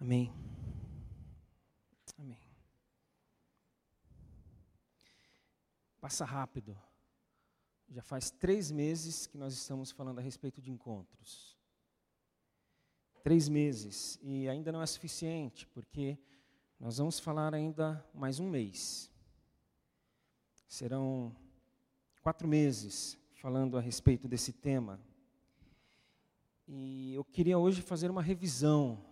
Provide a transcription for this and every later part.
Amém. Amém. Passa rápido. Já faz três meses que nós estamos falando a respeito de encontros. Três meses. E ainda não é suficiente, porque nós vamos falar ainda mais um mês. Serão quatro meses falando a respeito desse tema. E eu queria hoje fazer uma revisão.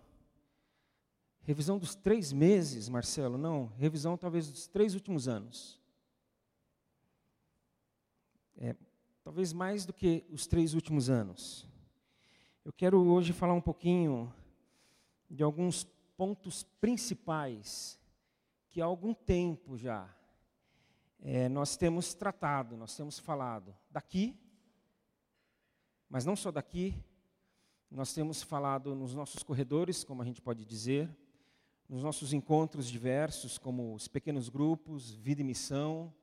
Revisão dos três meses, Marcelo? Não, revisão talvez dos três últimos anos. É, talvez mais do que os três últimos anos. Eu quero hoje falar um pouquinho de alguns pontos principais que há algum tempo já é, nós temos tratado, nós temos falado daqui, mas não só daqui, nós temos falado nos nossos corredores, como a gente pode dizer, nos nossos encontros diversos, como os pequenos grupos, vida e missão,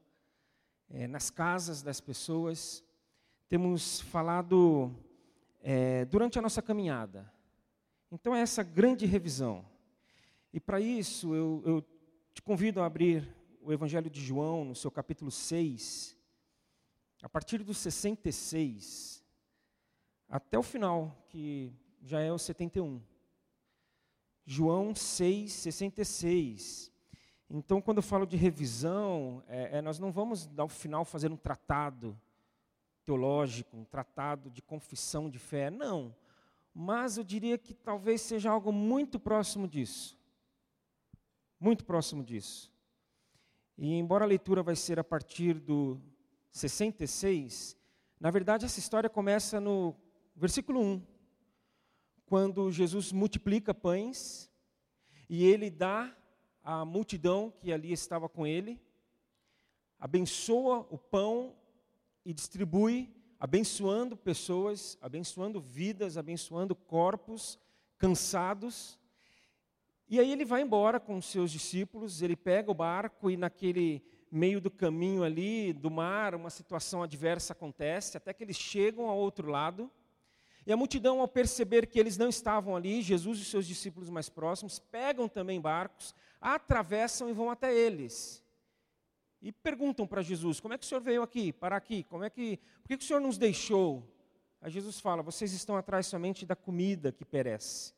é, nas casas das pessoas. Temos falado é, durante a nossa caminhada. Então, é essa grande revisão. E para isso, eu, eu te convido a abrir o Evangelho de João, no seu capítulo 6, a partir do 66 até o final, que já é o 71. João 6, 66. Então, quando eu falo de revisão, é, é, nós não vamos, ao final, fazer um tratado teológico, um tratado de confissão de fé, não. Mas eu diria que talvez seja algo muito próximo disso. Muito próximo disso. E embora a leitura vai ser a partir do 66, na verdade essa história começa no versículo 1, quando Jesus multiplica pães e ele dá à multidão que ali estava com ele, abençoa o pão e distribui, abençoando pessoas, abençoando vidas, abençoando corpos cansados. E aí ele vai embora com seus discípulos, ele pega o barco e naquele meio do caminho ali, do mar, uma situação adversa acontece, até que eles chegam ao outro lado. E a multidão, ao perceber que eles não estavam ali, Jesus e seus discípulos mais próximos, pegam também barcos, atravessam e vão até eles. E perguntam para Jesus: como é que o senhor veio aqui, para aqui? Como é que, por que, o senhor nos deixou? Aí Jesus fala: vocês estão atrás somente da comida que perece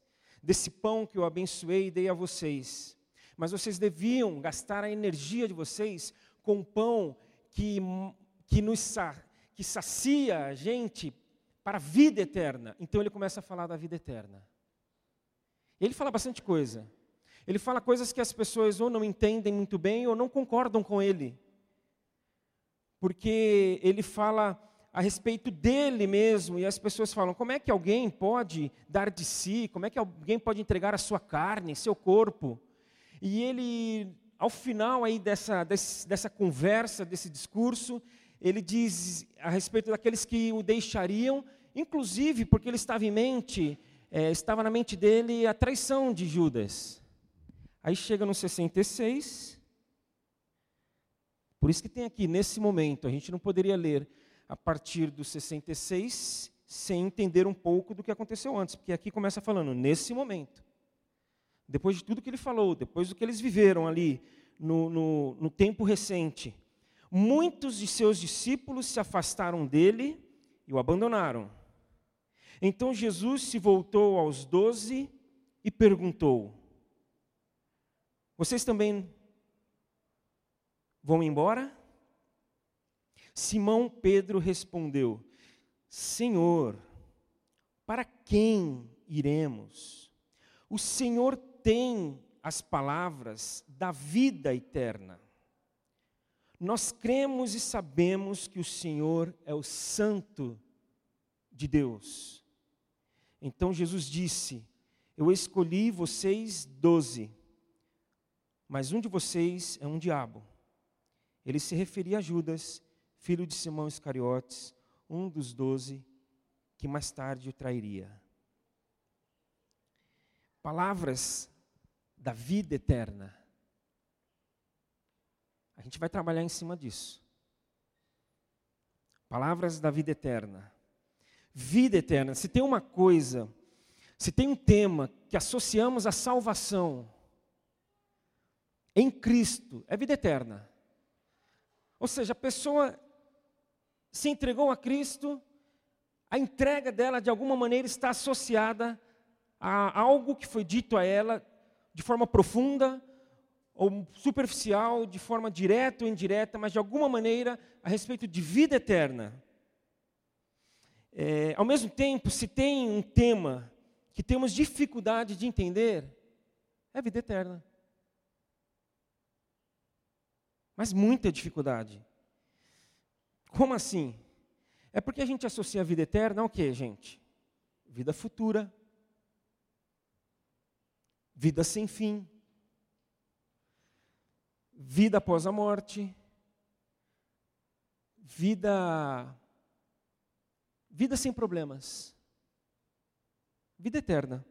desse pão que eu abençoei e dei a vocês. Mas vocês deviam gastar a energia de vocês com pão que, que, nos, que sacia a gente para a vida eterna. Então ele começa a falar da vida eterna. Ele fala bastante coisa. Ele fala coisas que as pessoas ou não entendem muito bem ou não concordam com ele. Porque ele fala a respeito dele mesmo, e as pessoas falam: como é que alguém pode dar de si? Como é que alguém pode entregar a sua carne, seu corpo? E ele, ao final aí dessa, dessa conversa, desse discurso, ele diz a respeito daqueles que o deixariam, inclusive porque ele estava em mente, é, estava na mente dele a traição de Judas. Aí chega no 66, por isso que tem aqui, nesse momento, a gente não poderia ler a partir do 66, sem entender um pouco do que aconteceu antes, porque aqui começa falando, nesse momento. Depois de tudo que ele falou, depois do que eles viveram ali no, no, no tempo recente, muitos de seus discípulos se afastaram dele e o abandonaram. Então Jesus se voltou aos doze e perguntou: Vocês também vão embora? Simão Pedro respondeu: Senhor, para quem iremos? O Senhor tem as palavras da vida eterna. Nós cremos e sabemos que o Senhor é o Santo de Deus. Então Jesus disse: Eu escolhi vocês doze, mas um de vocês é um diabo. Ele se referia a Judas, filho de Simão Iscariotes, um dos doze que mais tarde o trairia. Palavras da vida eterna. A gente vai trabalhar em cima disso. Palavras da vida eterna. Vida eterna. Se tem uma coisa, se tem um tema que associamos à salvação em Cristo, é vida eterna. Ou seja, a pessoa se entregou a Cristo, a entrega dela de alguma maneira está associada a algo que foi dito a ela de forma profunda ou superficial, de forma direta ou indireta, mas de alguma maneira a respeito de vida eterna. É, ao mesmo tempo, se tem um tema que temos dificuldade de entender, é a vida eterna. Mas muita dificuldade. Como assim? É porque a gente associa a vida eterna ao quê, gente? Vida futura. Vida sem fim. Vida após a morte. Vida vida sem problemas. Vida eterna.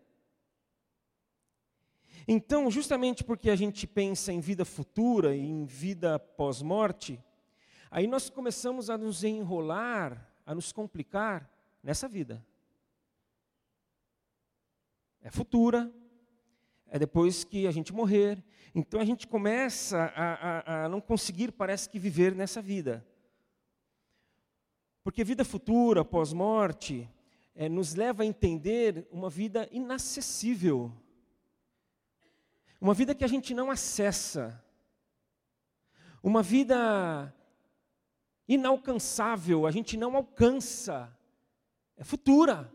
Então, justamente porque a gente pensa em vida futura e em vida pós-morte, aí nós começamos a nos enrolar, a nos complicar nessa vida. É futura, é depois que a gente morrer. Então a gente começa a, a, a não conseguir, parece que, viver nessa vida. Porque vida futura, pós-morte, é, nos leva a entender uma vida inacessível. Uma vida que a gente não acessa. Uma vida inalcançável, a gente não alcança. É futura.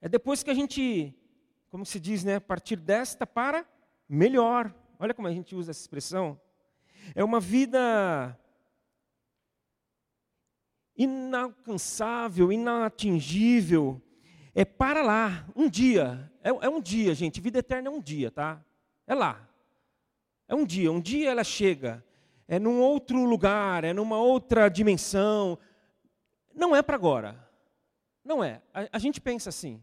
É depois que a gente, como se diz, né, partir desta para melhor. Olha como a gente usa essa expressão. É uma vida inalcançável, inatingível, é para lá, um dia. É, é, um dia, gente. Vida eterna é um dia, tá? É lá. É um dia. Um dia ela chega. É num outro lugar, é numa outra dimensão. Não é para agora. Não é. A, a, gente pensa assim.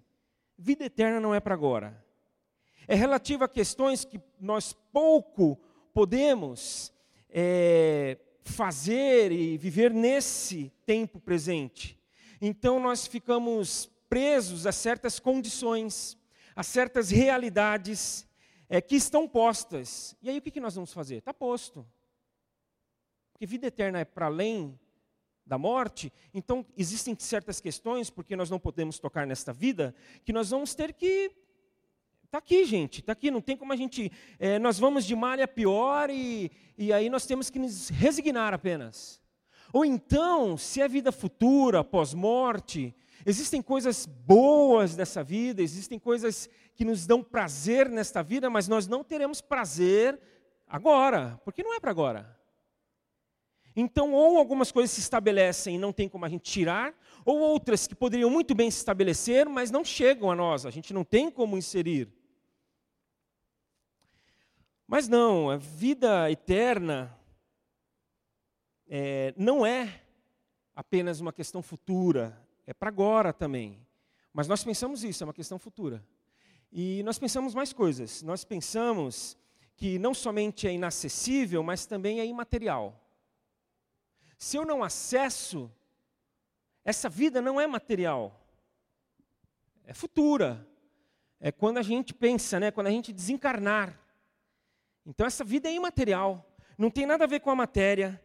Vida eterna não é para agora. É relativo a questões que nós pouco podemos é, fazer e viver nesse tempo presente. Então nós ficamos presos a certas condições, a certas realidades é, que estão postas. E aí o que, que nós vamos fazer? Está posto. Porque vida eterna é para além da morte, então existem certas questões, porque nós não podemos tocar nesta vida, que nós vamos ter que Está aqui, gente, está aqui, não tem como a gente. É, nós vamos de mal a pior e, e aí nós temos que nos resignar apenas. Ou então, se é vida futura, pós-morte, existem coisas boas dessa vida, existem coisas que nos dão prazer nesta vida, mas nós não teremos prazer agora, porque não é para agora. Então, ou algumas coisas se estabelecem e não tem como a gente tirar, ou outras que poderiam muito bem se estabelecer, mas não chegam a nós, a gente não tem como inserir. Mas não, a vida eterna é, não é apenas uma questão futura, é para agora também. Mas nós pensamos isso, é uma questão futura. E nós pensamos mais coisas. Nós pensamos que não somente é inacessível, mas também é imaterial. Se eu não acesso, essa vida não é material, é futura. É quando a gente pensa, né, quando a gente desencarnar. Então essa vida é imaterial, não tem nada a ver com a matéria,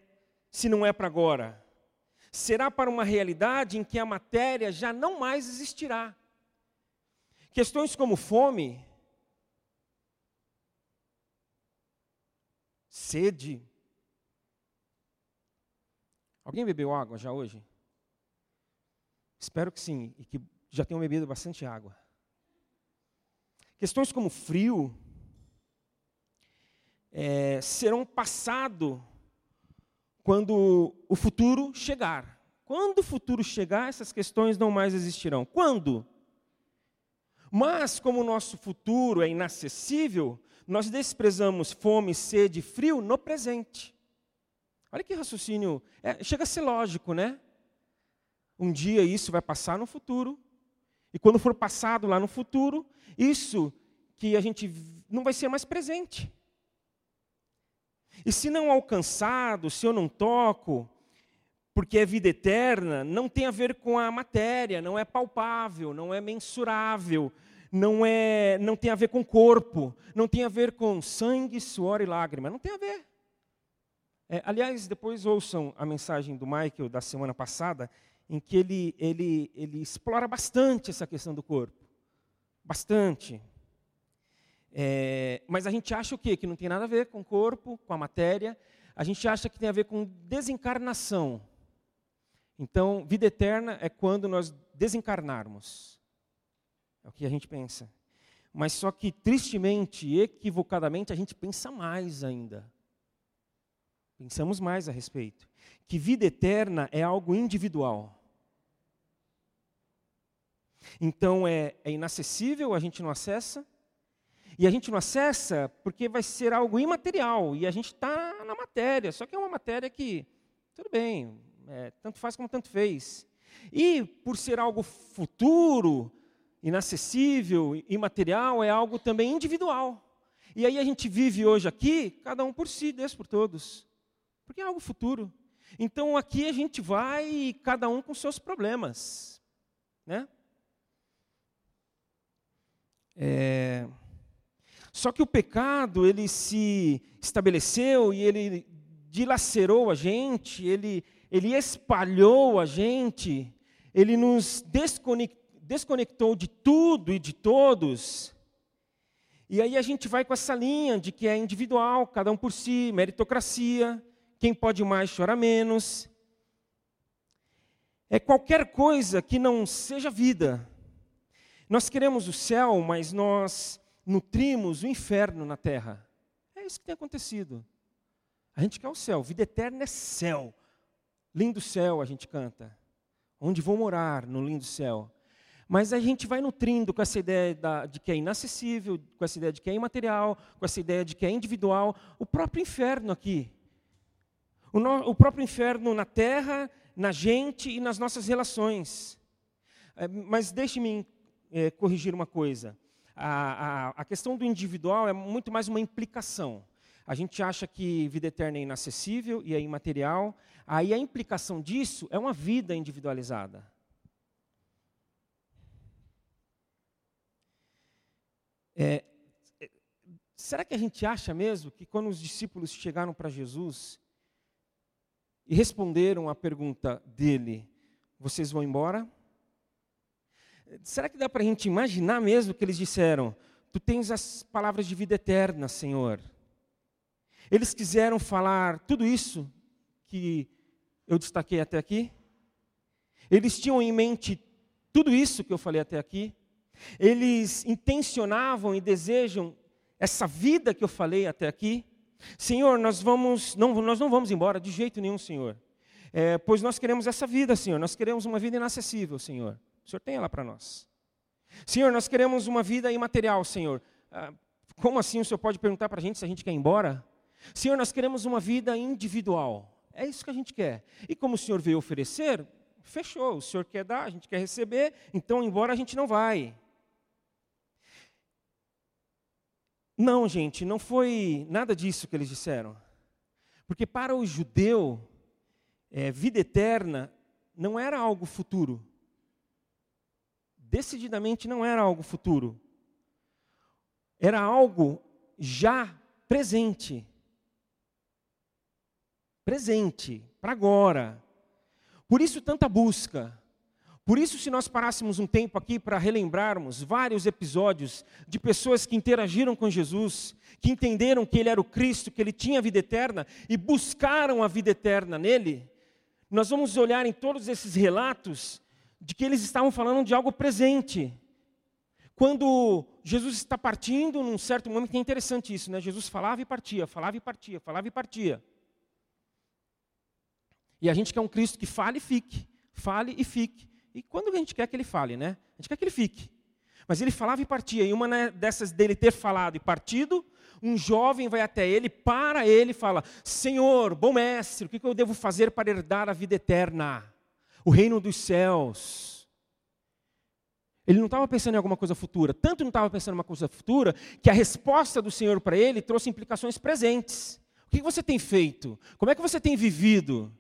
se não é para agora. Será para uma realidade em que a matéria já não mais existirá. Questões como fome, sede. Alguém bebeu água já hoje? Espero que sim, e que já tenham bebido bastante água. Questões como frio, é, serão passado quando o futuro chegar. Quando o futuro chegar, essas questões não mais existirão. Quando? Mas, como o nosso futuro é inacessível, nós desprezamos fome, sede e frio no presente. Olha que raciocínio. É, chega a ser lógico, né? Um dia isso vai passar no futuro. E quando for passado lá no futuro, isso que a gente não vai ser mais presente. E se não alcançado, se eu não toco, porque é vida eterna, não tem a ver com a matéria, não é palpável, não é mensurável, não é, não tem a ver com corpo, não tem a ver com sangue, suor e lágrima, não tem a ver. É, aliás, depois ouçam a mensagem do Michael da semana passada, em que ele, ele, ele explora bastante essa questão do corpo. Bastante. É, mas a gente acha o quê? Que não tem nada a ver com o corpo, com a matéria. A gente acha que tem a ver com desencarnação. Então, vida eterna é quando nós desencarnarmos. É o que a gente pensa. Mas só que, tristemente, equivocadamente, a gente pensa mais ainda. Pensamos mais a respeito. Que vida eterna é algo individual. Então é, é inacessível, a gente não acessa. E a gente não acessa porque vai ser algo imaterial. E a gente está na matéria. Só que é uma matéria que, tudo bem, é, tanto faz como tanto fez. E por ser algo futuro, inacessível, imaterial, é algo também individual. E aí a gente vive hoje aqui, cada um por si, Deus por todos. Porque é algo futuro. Então aqui a gente vai, cada um com seus problemas. Né? É... Só que o pecado, ele se estabeleceu e ele dilacerou a gente, ele, ele espalhou a gente, ele nos desconectou de tudo e de todos. E aí a gente vai com essa linha de que é individual, cada um por si, meritocracia, quem pode mais chora menos. É qualquer coisa que não seja vida. Nós queremos o céu, mas nós nutrimos o inferno na terra. É isso que tem acontecido. A gente quer o céu, vida eterna é céu. Lindo céu, a gente canta. Onde vou morar, no lindo céu. Mas a gente vai nutrindo com essa ideia da, de que é inacessível, com essa ideia de que é imaterial, com essa ideia de que é individual. O próprio inferno aqui. O, no, o próprio inferno na terra, na gente e nas nossas relações. É, mas deixe-me é, corrigir uma coisa. A, a, questão do individual é muito mais uma implicação. A gente acha que vida eterna é inacessível e é imaterial. Aí a implicação disso é uma vida individualizada. É, é será que a gente acha mesmo que quando os discípulos chegaram para Jesus e responderam à pergunta dele: Vocês vão embora? Será que dá para a gente imaginar mesmo que eles disseram: Tu tens as palavras de vida eterna, Senhor? Eles quiseram falar tudo isso que eu destaquei até aqui? Eles tinham em mente tudo isso que eu falei até aqui? Eles intencionavam e desejam essa vida que eu falei até aqui? Senhor, nós, vamos, não, nós não vamos embora de jeito nenhum, Senhor. É, pois nós queremos essa vida, Senhor. Nós queremos uma vida inacessível, Senhor. O Senhor tem ela para nós. Senhor, nós queremos uma vida imaterial, Senhor. Ah, como assim o Senhor pode perguntar para a gente se a gente quer ir embora? Senhor, nós queremos uma vida individual. É isso que a gente quer. E como o Senhor veio oferecer, fechou. O Senhor quer dar, a gente quer receber, então embora a gente não vai. Não, gente, não foi nada disso que eles disseram. Porque para o judeu, é, vida eterna não era algo futuro decididamente não era algo futuro. Era algo já presente. Presente, para agora. Por isso tanta busca. Por isso, se nós parássemos um tempo aqui para relembrarmos vários episódios de pessoas que interagiram com Jesus, que entenderam que Ele era o Cristo, que Ele tinha a vida eterna e buscaram a vida eterna nele, nós vamos olhar em todos esses relatos de que eles estavam falando de algo presente. Quando Jesus está partindo, num certo momento, é interessante isso, né? Jesus falava e partia, falava e partia, falava e partia. E a gente quer um Cristo que fale e fique, fale e fique. E quando a gente quer que ele fale, né? A gente quer que ele fique. Mas ele falava e partia. E uma né, dessas dele ter falado e partido, um jovem vai até ele, para ele e fala: Senhor, bom mestre, o que eu devo fazer para herdar a vida eterna? O reino dos céus. Ele não estava pensando em alguma coisa futura, tanto não estava pensando em uma coisa futura, que a resposta do Senhor para ele trouxe implicações presentes. O que você tem feito? Como é que você tem vivido?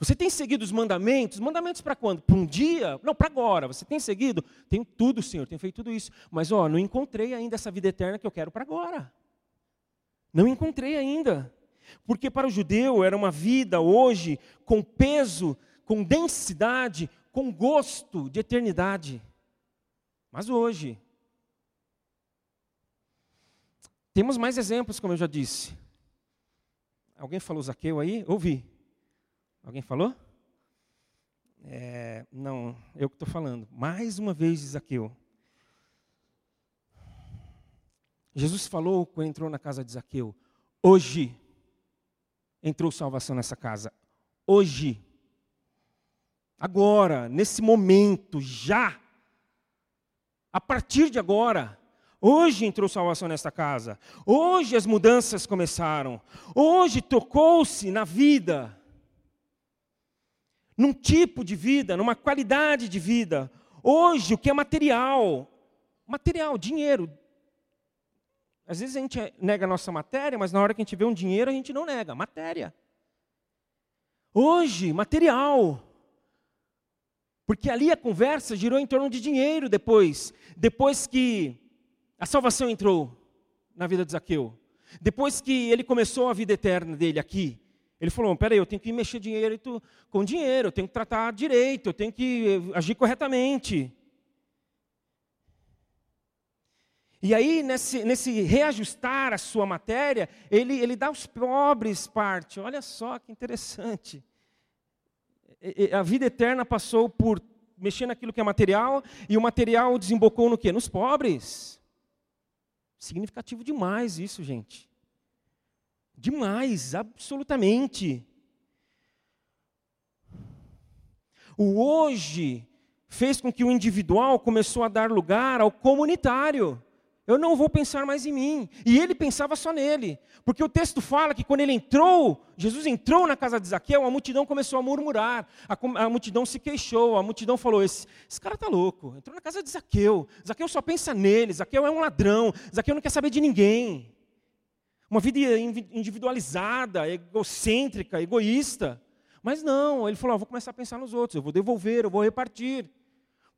Você tem seguido os mandamentos? Mandamentos para quando? Para um dia? Não, para agora. Você tem seguido? Tenho tudo, Senhor, tenho feito tudo isso. Mas, ó, não encontrei ainda essa vida eterna que eu quero para agora. Não encontrei ainda. Porque para o judeu era uma vida hoje com peso, com densidade, com gosto de eternidade. Mas hoje. Temos mais exemplos, como eu já disse. Alguém falou Zaqueu aí? Ouvi. Alguém falou? É, não, eu que estou falando. Mais uma vez, Zaqueu. Jesus falou quando entrou na casa de Zaqueu: Hoje entrou salvação nessa casa. Hoje. Agora, nesse momento, já. A partir de agora. Hoje entrou salvação nesta casa. Hoje as mudanças começaram. Hoje tocou-se na vida num tipo de vida, numa qualidade de vida. Hoje, o que é material, material, dinheiro. Às vezes a gente nega a nossa matéria, mas na hora que a gente vê um dinheiro, a gente não nega, matéria. Hoje, material. Porque ali a conversa girou em torno de dinheiro depois. Depois que a salvação entrou na vida de Zaqueu. Depois que ele começou a vida eterna dele aqui. Ele falou: peraí, eu tenho que mexer dinheiro com dinheiro, eu tenho que tratar direito, eu tenho que agir corretamente. E aí, nesse, nesse reajustar a sua matéria, ele, ele dá aos pobres parte. Olha só que interessante. A vida eterna passou por mexer naquilo que é material, e o material desembocou no quê? Nos pobres. Significativo demais isso, gente. Demais, absolutamente. O hoje fez com que o individual começou a dar lugar ao comunitário. Eu não vou pensar mais em mim. E ele pensava só nele. Porque o texto fala que quando ele entrou, Jesus entrou na casa de Zaqueu, a multidão começou a murmurar. A, a multidão se queixou, a multidão falou: esse, esse cara está louco. Entrou na casa de Zaqueu. Zaqueu só pensa nele. Zaqueu é um ladrão. Zaqueu não quer saber de ninguém. Uma vida individualizada, egocêntrica, egoísta. Mas não, ele falou: ah, vou começar a pensar nos outros, eu vou devolver, eu vou repartir.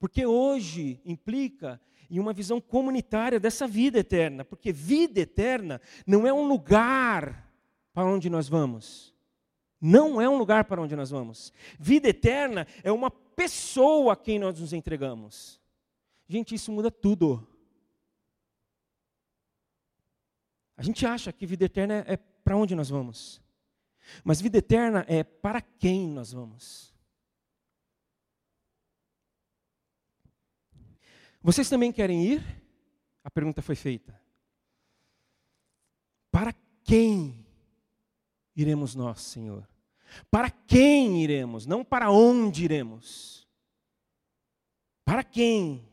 Porque hoje implica em uma visão comunitária dessa vida eterna. Porque vida eterna não é um lugar para onde nós vamos. Não é um lugar para onde nós vamos. Vida eterna é uma pessoa a quem nós nos entregamos. Gente, isso muda tudo. A gente acha que vida eterna é para onde nós vamos. Mas vida eterna é para quem nós vamos. Vocês também querem ir? A pergunta foi feita. Para quem iremos nós, Senhor? Para quem iremos? Não para onde iremos. Para quem?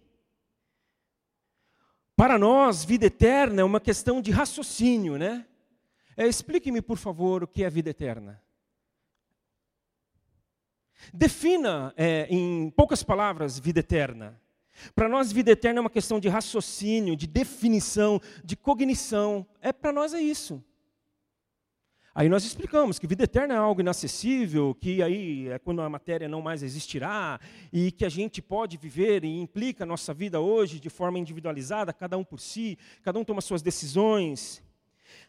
Para nós, vida eterna é uma questão de raciocínio, né? É, Explique-me, por favor, o que é vida eterna. Defina, é, em poucas palavras, vida eterna. Para nós, vida eterna é uma questão de raciocínio, de definição, de cognição. É para nós é isso. Aí nós explicamos que vida eterna é algo inacessível, que aí é quando a matéria não mais existirá, e que a gente pode viver e implica a nossa vida hoje de forma individualizada, cada um por si, cada um toma suas decisões.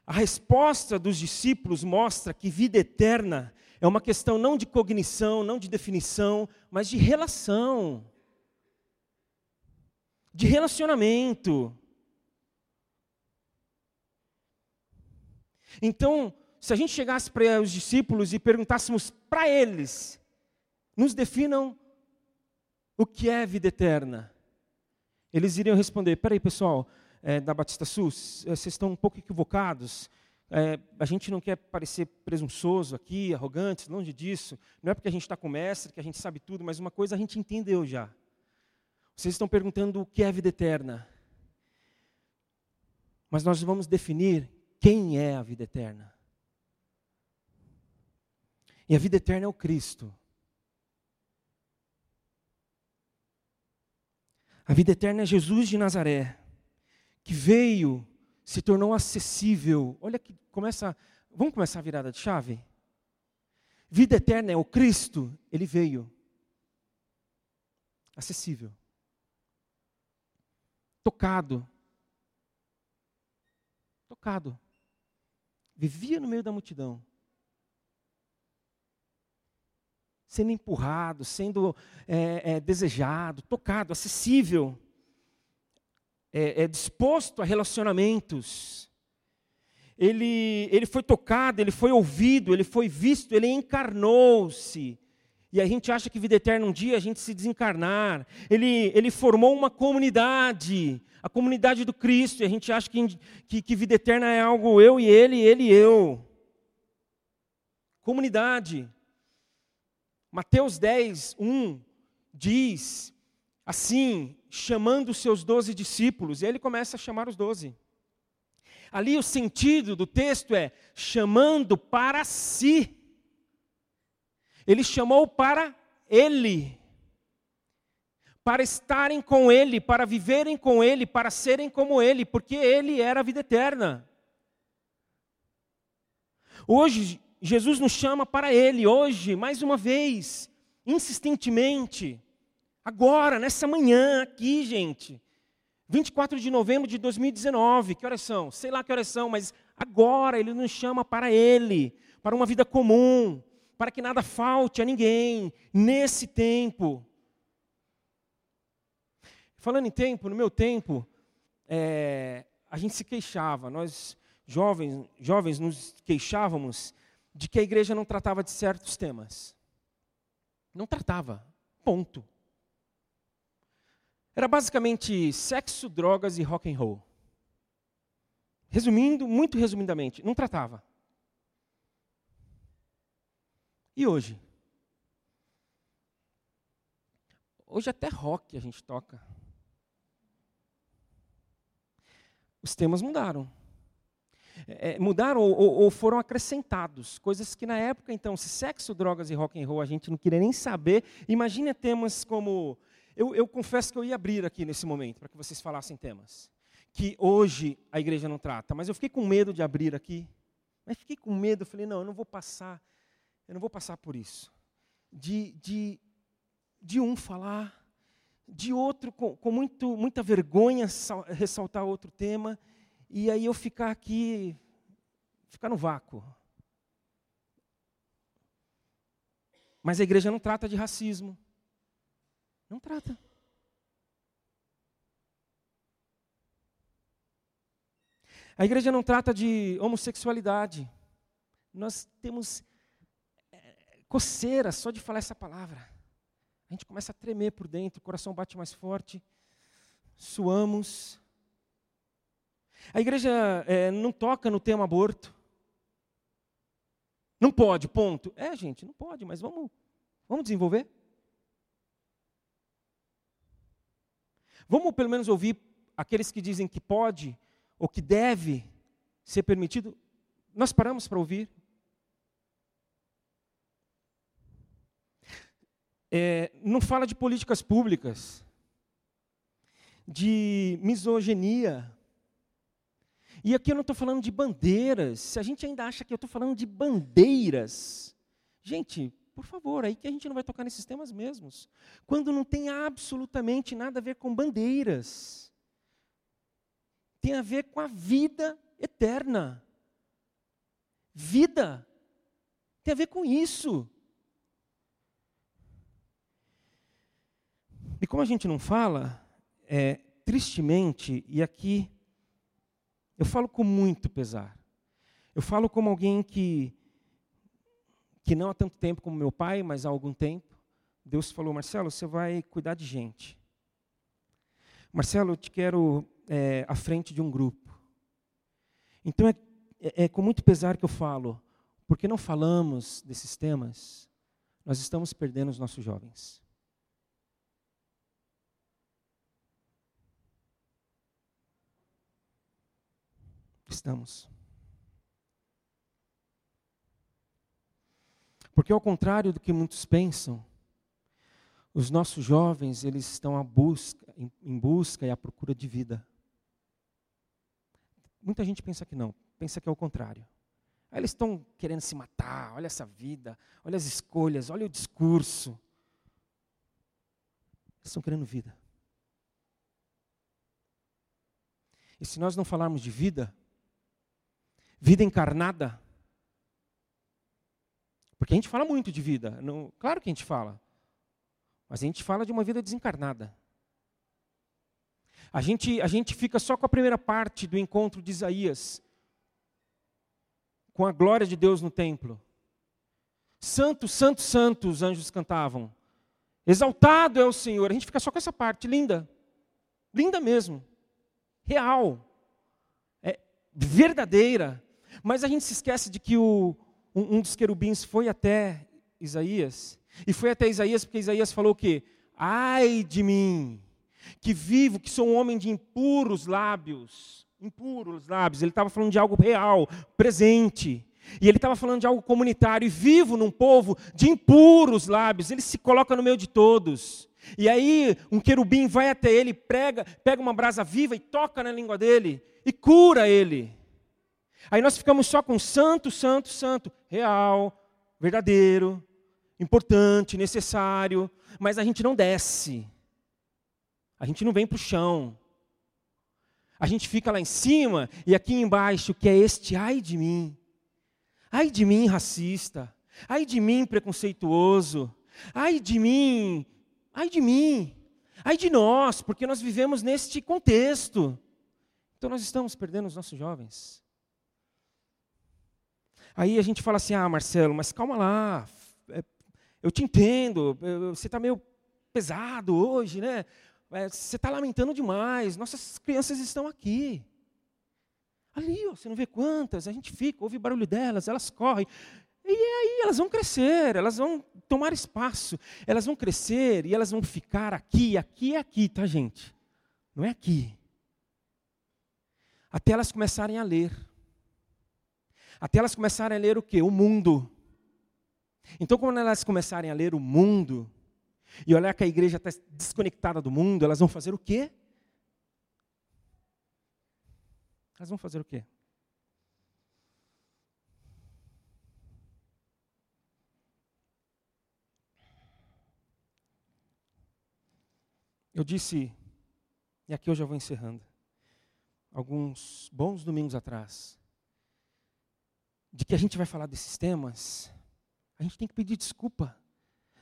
A resposta dos discípulos mostra que vida eterna é uma questão não de cognição, não de definição, mas de relação, de relacionamento. Então, se a gente chegasse para os discípulos e perguntássemos para eles, nos definam o que é vida eterna, eles iriam responder: peraí, pessoal, é, da Batista Sul, vocês estão um pouco equivocados. É, a gente não quer parecer presunçoso aqui, arrogante, longe disso. Não é porque a gente está com o mestre que a gente sabe tudo, mas uma coisa a gente entendeu já. Vocês estão perguntando o que é vida eterna. Mas nós vamos definir quem é a vida eterna. E a vida eterna é o Cristo. A vida eterna é Jesus de Nazaré, que veio, se tornou acessível. Olha que começa, vamos começar a virada de chave? Vida eterna é o Cristo, ele veio. Acessível. Tocado. Tocado. Vivia no meio da multidão. Sendo empurrado, sendo é, é, desejado, tocado, acessível. É, é disposto a relacionamentos ele, ele foi tocado, ele foi ouvido, ele foi visto, ele encarnou-se. E a gente acha que vida eterna um dia a gente se desencarnar. Ele, ele formou uma comunidade, a comunidade do Cristo, e a gente acha que, que, que vida eterna é algo eu e ele, ele e eu. Comunidade. Mateus 10, 1 diz assim, chamando os seus doze discípulos, e ele começa a chamar os doze. Ali o sentido do texto é chamando para si. Ele chamou para ele. Para estarem com ele, para viverem com ele, para serem como ele, porque ele era a vida eterna. Hoje, Jesus nos chama para ele, hoje, mais uma vez, insistentemente, agora, nessa manhã aqui, gente. 24 de novembro de 2019, que horas são? Sei lá que horas são, mas agora Ele nos chama para Ele, para uma vida comum, para que nada falte a ninguém, nesse tempo. Falando em tempo, no meu tempo, é, a gente se queixava, nós jovens, jovens nos queixávamos de que a igreja não tratava de certos temas. Não tratava, ponto. Era basicamente sexo, drogas e rock and roll. Resumindo, muito resumidamente, não tratava. E hoje? Hoje até rock a gente toca. Os temas mudaram. É, é mudaram ou, ou, foram acrescentados, coisas que na época, então, se sexo, drogas e rock and roll a gente não queria nem saber, imagine temas como eu, eu confesso que eu ia abrir aqui nesse momento, para que vocês falassem temas. Que hoje a igreja não trata, mas eu fiquei com medo de abrir aqui. Mas fiquei com medo, falei, não, eu não vou passar, eu não vou passar por isso. De, de, de um falar, de outro com, com muito, muita vergonha ressaltar outro tema, e aí eu ficar aqui, ficar no vácuo. Mas a igreja não trata de racismo. Não trata. A igreja não trata de homossexualidade. Nós temos coceira só de falar essa palavra. A gente começa a tremer por dentro, o coração bate mais forte, suamos. A igreja é, não toca no tema aborto. Não pode, ponto. É, gente, não pode, mas vamos, vamos desenvolver. Vamos pelo menos ouvir aqueles que dizem que pode ou que deve ser permitido. Nós paramos para ouvir. É, não fala de políticas públicas, de misoginia. E aqui eu não estou falando de bandeiras. Se a gente ainda acha que eu estou falando de bandeiras, gente, por favor, aí que a gente não vai tocar nesses temas mesmos. Quando não tem absolutamente nada a ver com bandeiras. Tem a ver com a vida eterna. Vida. Tem a ver com isso. E como a gente não fala, é, tristemente, e aqui eu falo com muito pesar, eu falo como alguém que que não há tanto tempo como meu pai, mas há algum tempo, Deus falou: Marcelo, você vai cuidar de gente. Marcelo, eu te quero é, à frente de um grupo. Então é, é, é com muito pesar que eu falo, porque não falamos desses temas, nós estamos perdendo os nossos jovens. Estamos. Porque ao contrário do que muitos pensam, os nossos jovens, eles estão busca, em, busca e à procura de vida. Muita gente pensa que não, pensa que é o contrário. Eles estão querendo se matar, olha essa vida, olha as escolhas, olha o discurso. Eles estão querendo vida. E se nós não falarmos de vida, vida encarnada, porque a gente fala muito de vida, não, claro que a gente fala, mas a gente fala de uma vida desencarnada. A gente, a gente fica só com a primeira parte do encontro de Isaías, com a glória de Deus no templo. Santo, santo, santo, os anjos cantavam. Exaltado é o Senhor. A gente fica só com essa parte, linda. Linda mesmo. Real. É verdadeira. Mas a gente se esquece de que o, um, um dos querubins foi até Isaías. E foi até Isaías porque Isaías falou que, ai de mim, que vivo, que sou um homem de impuros lábios. Impuros lábios. Ele estava falando de algo real, presente. E ele estava falando de algo comunitário e vivo num povo de impuros lábios. Ele se coloca no meio de todos. E aí um querubim vai até ele, prega, pega uma brasa viva e toca na língua dele e cura ele. Aí nós ficamos só com santo, santo, santo, real, verdadeiro, importante, necessário, mas a gente não desce. A gente não vem para o chão. A gente fica lá em cima e aqui embaixo, que é este ai de mim. Ai de mim, racista. Ai de mim, preconceituoso. Ai de mim. Ai de mim. Ai de nós, porque nós vivemos neste contexto. Então nós estamos perdendo os nossos jovens. Aí a gente fala assim: ah, Marcelo, mas calma lá. É, eu te entendo. Você está meio pesado hoje, né? É, você está lamentando demais, nossas crianças estão aqui. Ali, ó, você não vê quantas, a gente fica, ouve o barulho delas, elas correm. E aí elas vão crescer, elas vão tomar espaço, elas vão crescer e elas vão ficar aqui, aqui e aqui, tá, gente? Não é aqui. Até elas começarem a ler. Até elas começarem a ler o quê? O mundo. Então, quando elas começarem a ler o mundo, e olhar que a igreja está desconectada do mundo, elas vão fazer o quê? Elas vão fazer o quê? Eu disse, e aqui eu já vou encerrando, alguns bons domingos atrás, de que a gente vai falar desses temas, a gente tem que pedir desculpa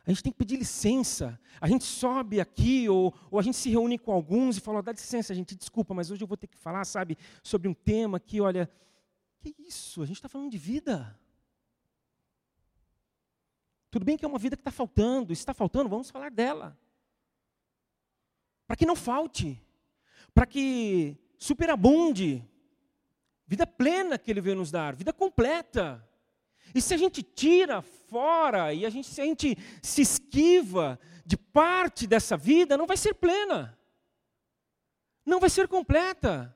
a gente tem que pedir licença. A gente sobe aqui, ou, ou a gente se reúne com alguns e fala: dá licença, gente, desculpa, mas hoje eu vou ter que falar, sabe, sobre um tema que, olha, que isso? A gente está falando de vida. Tudo bem que é uma vida que está faltando, está faltando, vamos falar dela. Para que não falte, para que superabunde. Plena que Ele veio nos dar, vida completa. E se a gente tira fora e a gente, se a gente se esquiva de parte dessa vida, não vai ser plena. Não vai ser completa.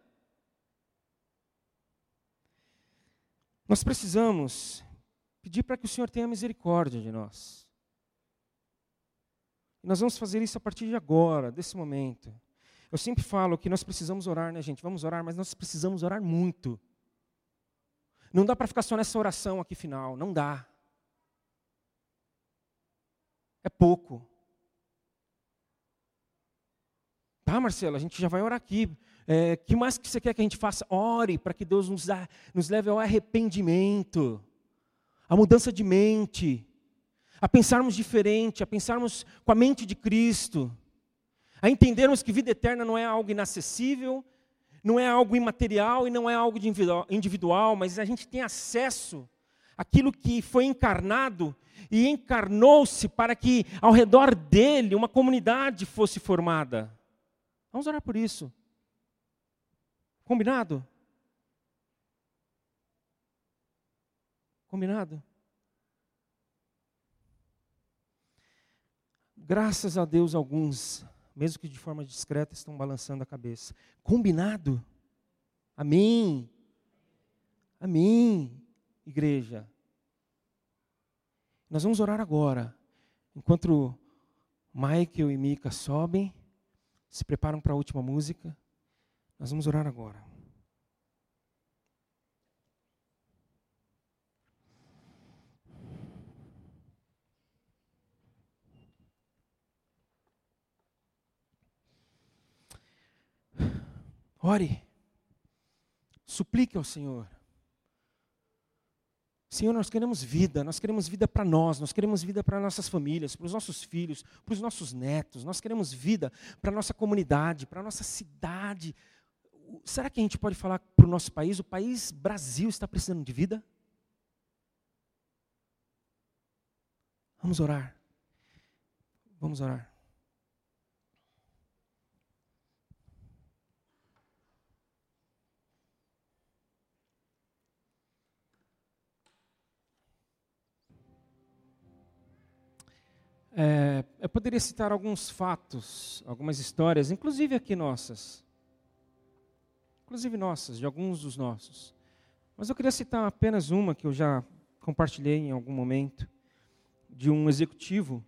Nós precisamos pedir para que o Senhor tenha misericórdia de nós. E nós vamos fazer isso a partir de agora, desse momento. Eu sempre falo que nós precisamos orar, né, gente? Vamos orar, mas nós precisamos orar muito. Não dá para ficar só nessa oração aqui final, não dá. É pouco. Tá, Marcelo, a gente já vai orar aqui. É, que mais que você quer que a gente faça? Ore para que Deus nos, dá, nos leve ao arrependimento, à mudança de mente, a pensarmos diferente, a pensarmos com a mente de Cristo, a entendermos que vida eterna não é algo inacessível, não é algo imaterial e não é algo individual, mas a gente tem acesso àquilo que foi encarnado e encarnou-se para que ao redor dele uma comunidade fosse formada. Vamos orar por isso. Combinado? Combinado? Graças a Deus, alguns mesmo que de forma discreta, estão balançando a cabeça. Combinado? Amém. Amém, igreja. Nós vamos orar agora. Enquanto Michael e Mika sobem, se preparam para a última música, nós vamos orar agora. Ore. Suplique ao Senhor. Senhor, nós queremos vida, nós queremos vida para nós, nós queremos vida para nossas famílias, para os nossos filhos, para os nossos netos, nós queremos vida para a nossa comunidade, para a nossa cidade. Será que a gente pode falar para o nosso país? O país Brasil está precisando de vida? Vamos orar. Vamos orar. É, eu poderia citar alguns fatos, algumas histórias, inclusive aqui nossas. Inclusive nossas, de alguns dos nossos. Mas eu queria citar apenas uma que eu já compartilhei em algum momento, de um executivo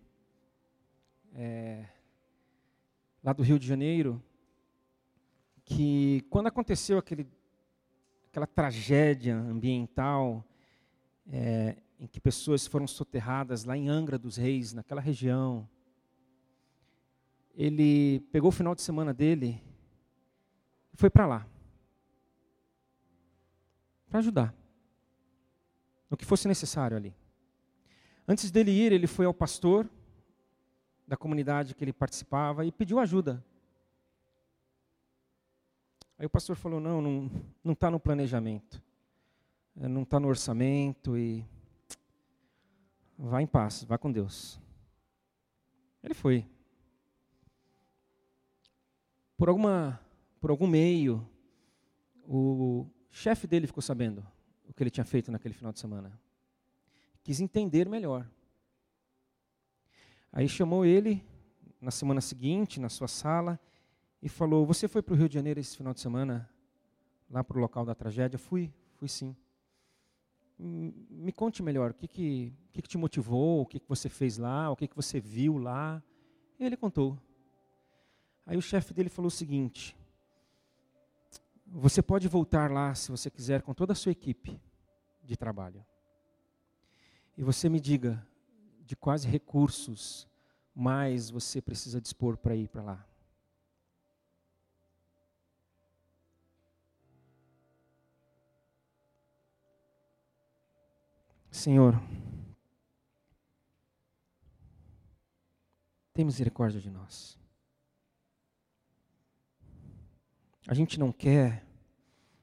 é, lá do Rio de Janeiro, que quando aconteceu aquele, aquela tragédia ambiental, é, em que pessoas foram soterradas lá em Angra dos Reis, naquela região. Ele pegou o final de semana dele e foi para lá. Para ajudar. No que fosse necessário ali. Antes dele ir, ele foi ao pastor da comunidade que ele participava e pediu ajuda. Aí o pastor falou: não, não está no planejamento, não está no orçamento e Vá em paz, vá com Deus. Ele foi. Por, alguma, por algum meio, o chefe dele ficou sabendo o que ele tinha feito naquele final de semana. Quis entender melhor. Aí chamou ele na semana seguinte, na sua sala, e falou: Você foi para o Rio de Janeiro esse final de semana, lá para o local da tragédia? Fui, fui sim me conte melhor, o que, que, que, que te motivou, o que, que você fez lá, o que, que você viu lá. E ele contou. Aí o chefe dele falou o seguinte: Você pode voltar lá, se você quiser, com toda a sua equipe de trabalho. E você me diga de quais recursos mais você precisa dispor para ir para lá. Senhor, tem misericórdia de nós. A gente não quer,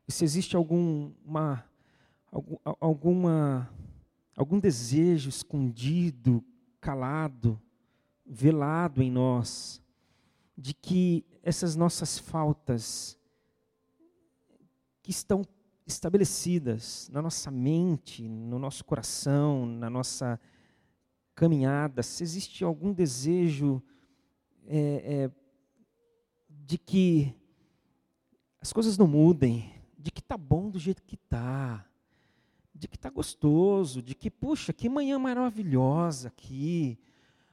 e se existe algum, uma, alguma, algum desejo escondido, calado, velado em nós, de que essas nossas faltas que estão estabelecidas na nossa mente, no nosso coração, na nossa caminhada, se existe algum desejo é, é, de que as coisas não mudem, de que tá bom do jeito que tá, de que tá gostoso, de que puxa, que manhã maravilhosa aqui.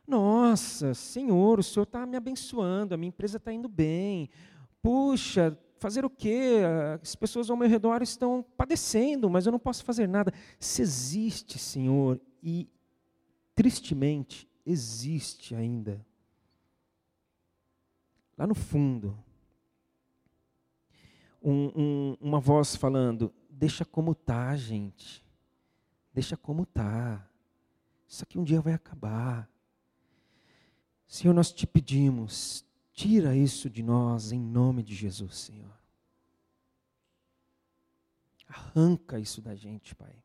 Nossa, Senhor, o Senhor está me abençoando, a minha empresa está indo bem. Puxa, fazer o quê? As pessoas ao meu redor estão padecendo, mas eu não posso fazer nada. Se existe, Senhor, e tristemente existe ainda, lá no fundo, um, um, uma voz falando: deixa como tá, gente. Deixa como tá. Isso aqui um dia vai acabar. Senhor, nós te pedimos, Tira isso de nós em nome de Jesus, Senhor. Arranca isso da gente, Pai.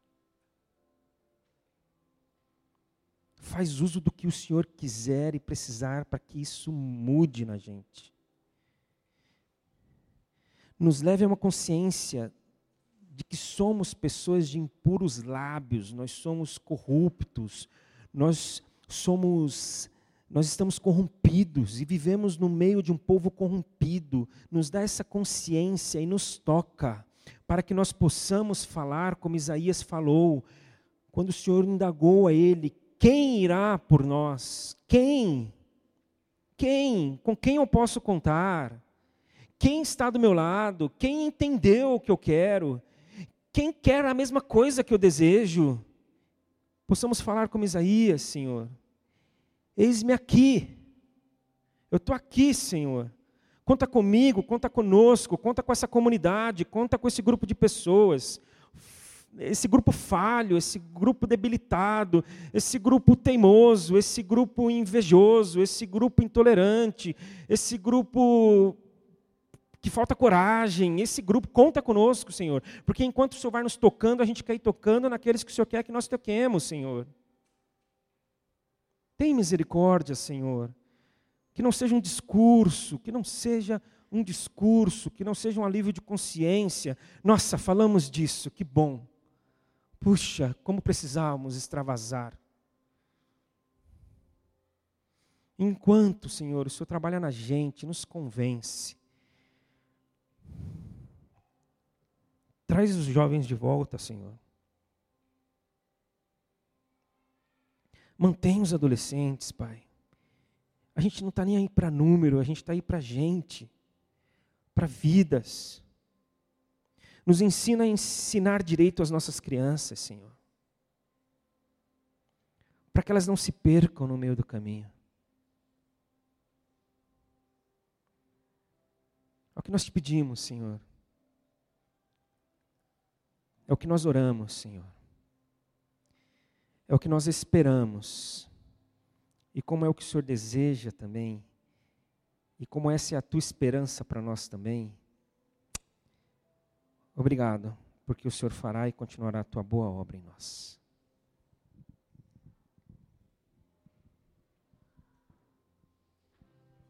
Faz uso do que o Senhor quiser e precisar para que isso mude na gente. Nos leve a uma consciência de que somos pessoas de impuros lábios, nós somos corruptos, nós somos nós estamos corrompidos e vivemos no meio de um povo corrompido. Nos dá essa consciência e nos toca para que nós possamos falar como Isaías falou, quando o Senhor indagou a ele: quem irá por nós? Quem? Quem? Com quem eu posso contar? Quem está do meu lado? Quem entendeu o que eu quero? Quem quer a mesma coisa que eu desejo? Possamos falar como Isaías, Senhor Eis-me aqui. Eu estou aqui, Senhor. Conta comigo, conta conosco, conta com essa comunidade, conta com esse grupo de pessoas. Esse grupo falho, esse grupo debilitado, esse grupo teimoso, esse grupo invejoso, esse grupo intolerante, esse grupo que falta coragem, esse grupo conta conosco, Senhor, porque enquanto o Senhor vai nos tocando, a gente quer ir tocando naqueles que o Senhor quer que nós toquemos, Senhor. Tem misericórdia, Senhor. Que não seja um discurso, que não seja um discurso, que não seja um alívio de consciência. Nossa, falamos disso, que bom. Puxa, como precisávamos extravasar. Enquanto, Senhor, o Senhor trabalha na gente, nos convence. Traz os jovens de volta, Senhor. Mantém os adolescentes, Pai. A gente não está nem aí para número, a gente está aí para gente, para vidas. Nos ensina a ensinar direito às nossas crianças, Senhor. Para que elas não se percam no meio do caminho. É o que nós te pedimos, Senhor. É o que nós oramos, Senhor é o que nós esperamos. E como é o que o Senhor deseja também, e como essa é a tua esperança para nós também. Obrigado, porque o Senhor fará e continuará a tua boa obra em nós.